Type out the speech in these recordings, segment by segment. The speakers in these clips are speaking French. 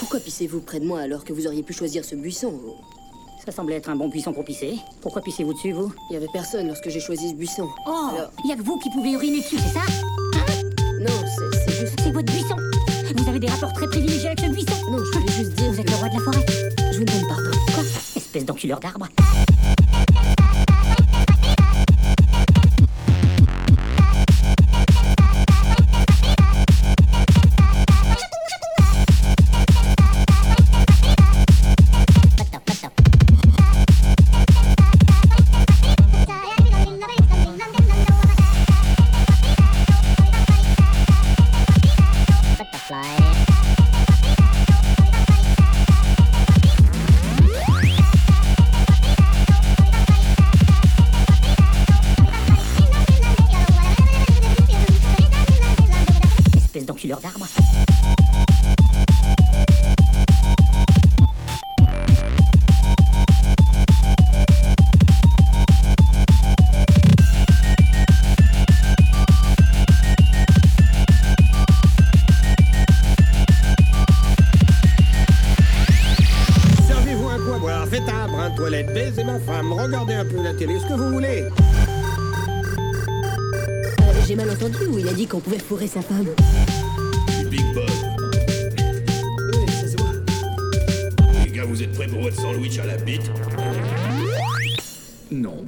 Pourquoi pissez-vous près de moi alors que vous auriez pu choisir ce buisson Ça semblait être un bon buisson pour pisser. Pourquoi pissez-vous dessus, vous Il y avait personne lorsque j'ai choisi ce buisson. Oh Alors- Il y a que vous qui pouvez uriner dessus, c'est ça Non, c'est c'est juste... C'est votre buisson Vous avez des rapports très privilégiés avec ce buisson Non, je voulais juste dire... Vous êtes le roi de la forêt Je vous demande pardon. Quoi Espèce d'enculeur d'arbre boire, faites un brin de toilette, baisez ma femme, regardez un peu la télé, ce que vous voulez. Euh, j'ai mal entendu où il a dit qu'on pouvait fourrer sa femme. Du Big Bob. Oui, ça se voit. Les gars, vous êtes prêts pour votre sandwich à la bite? Non.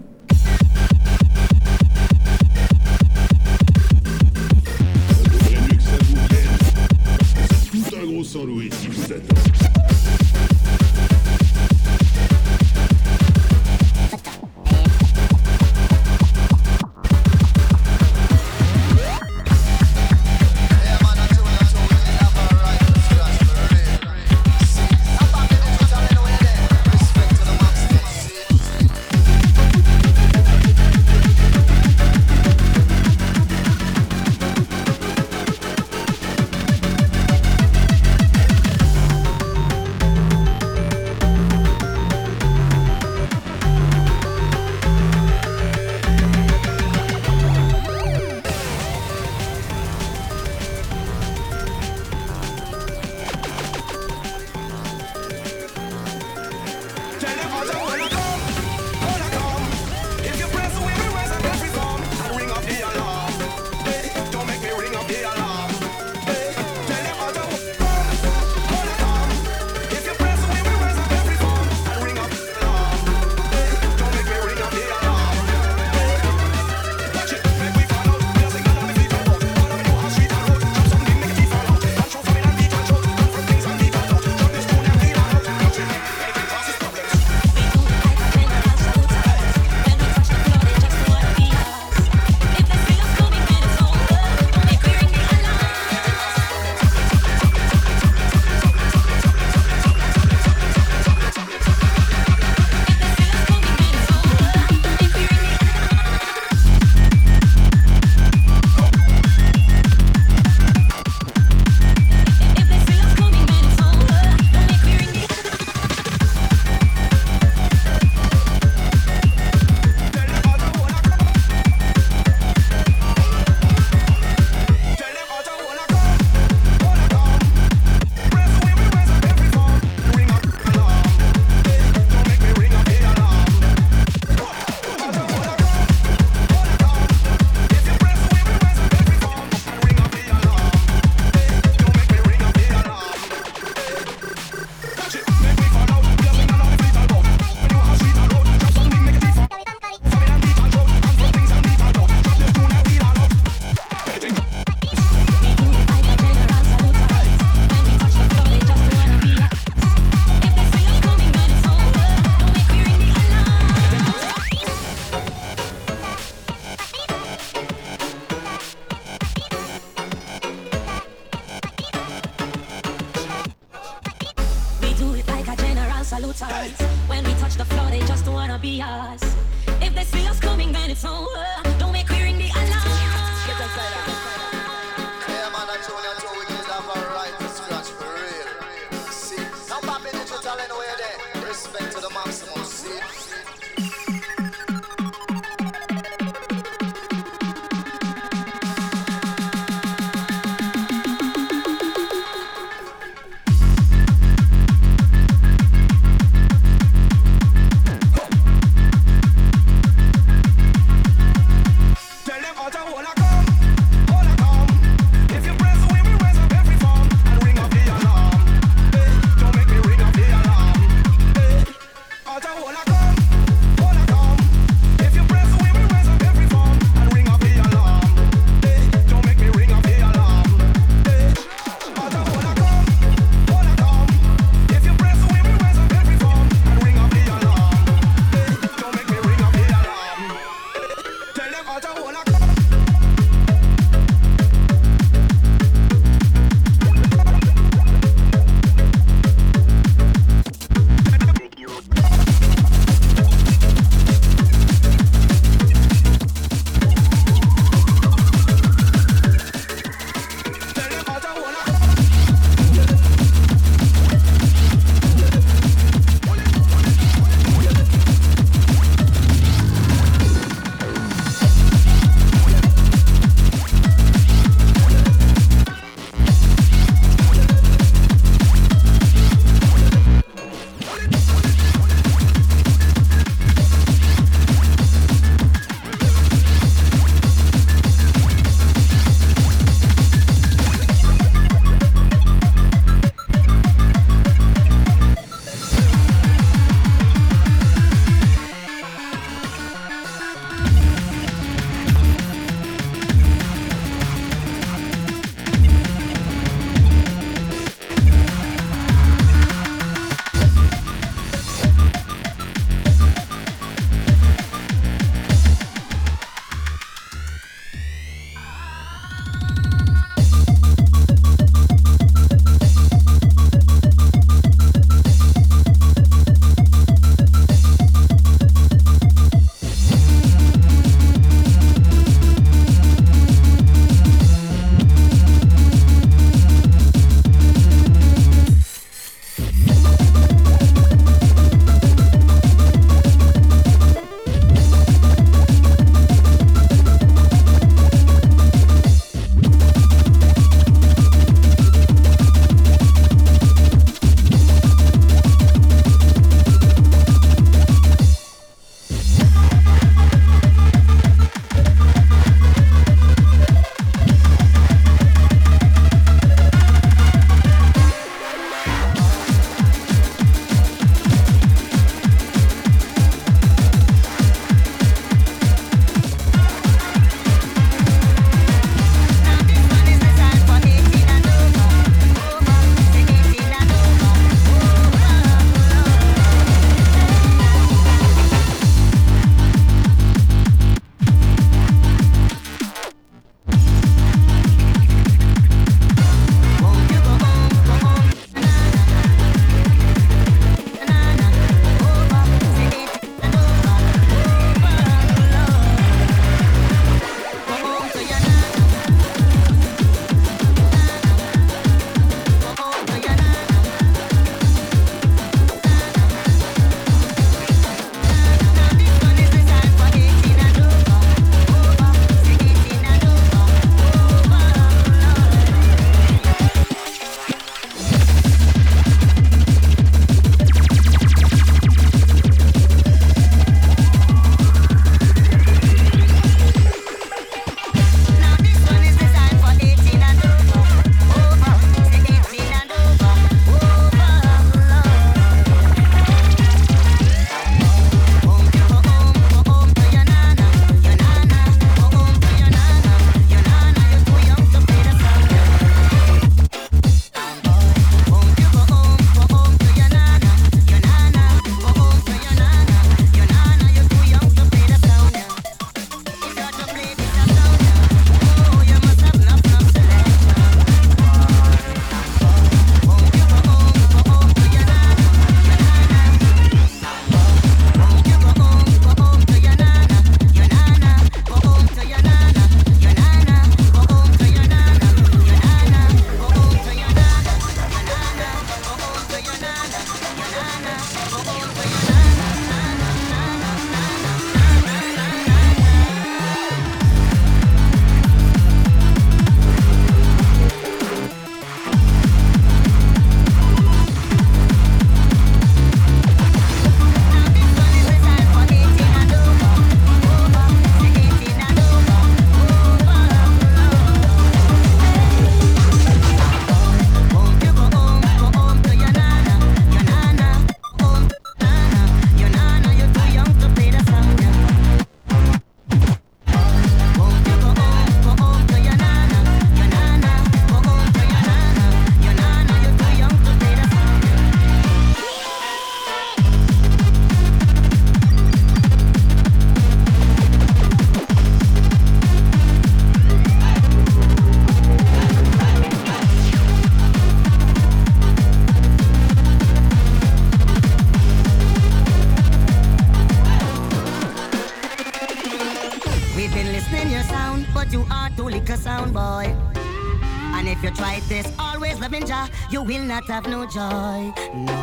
Have no joy. No.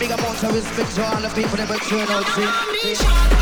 Big up on service, big to all the people that been showing out. See?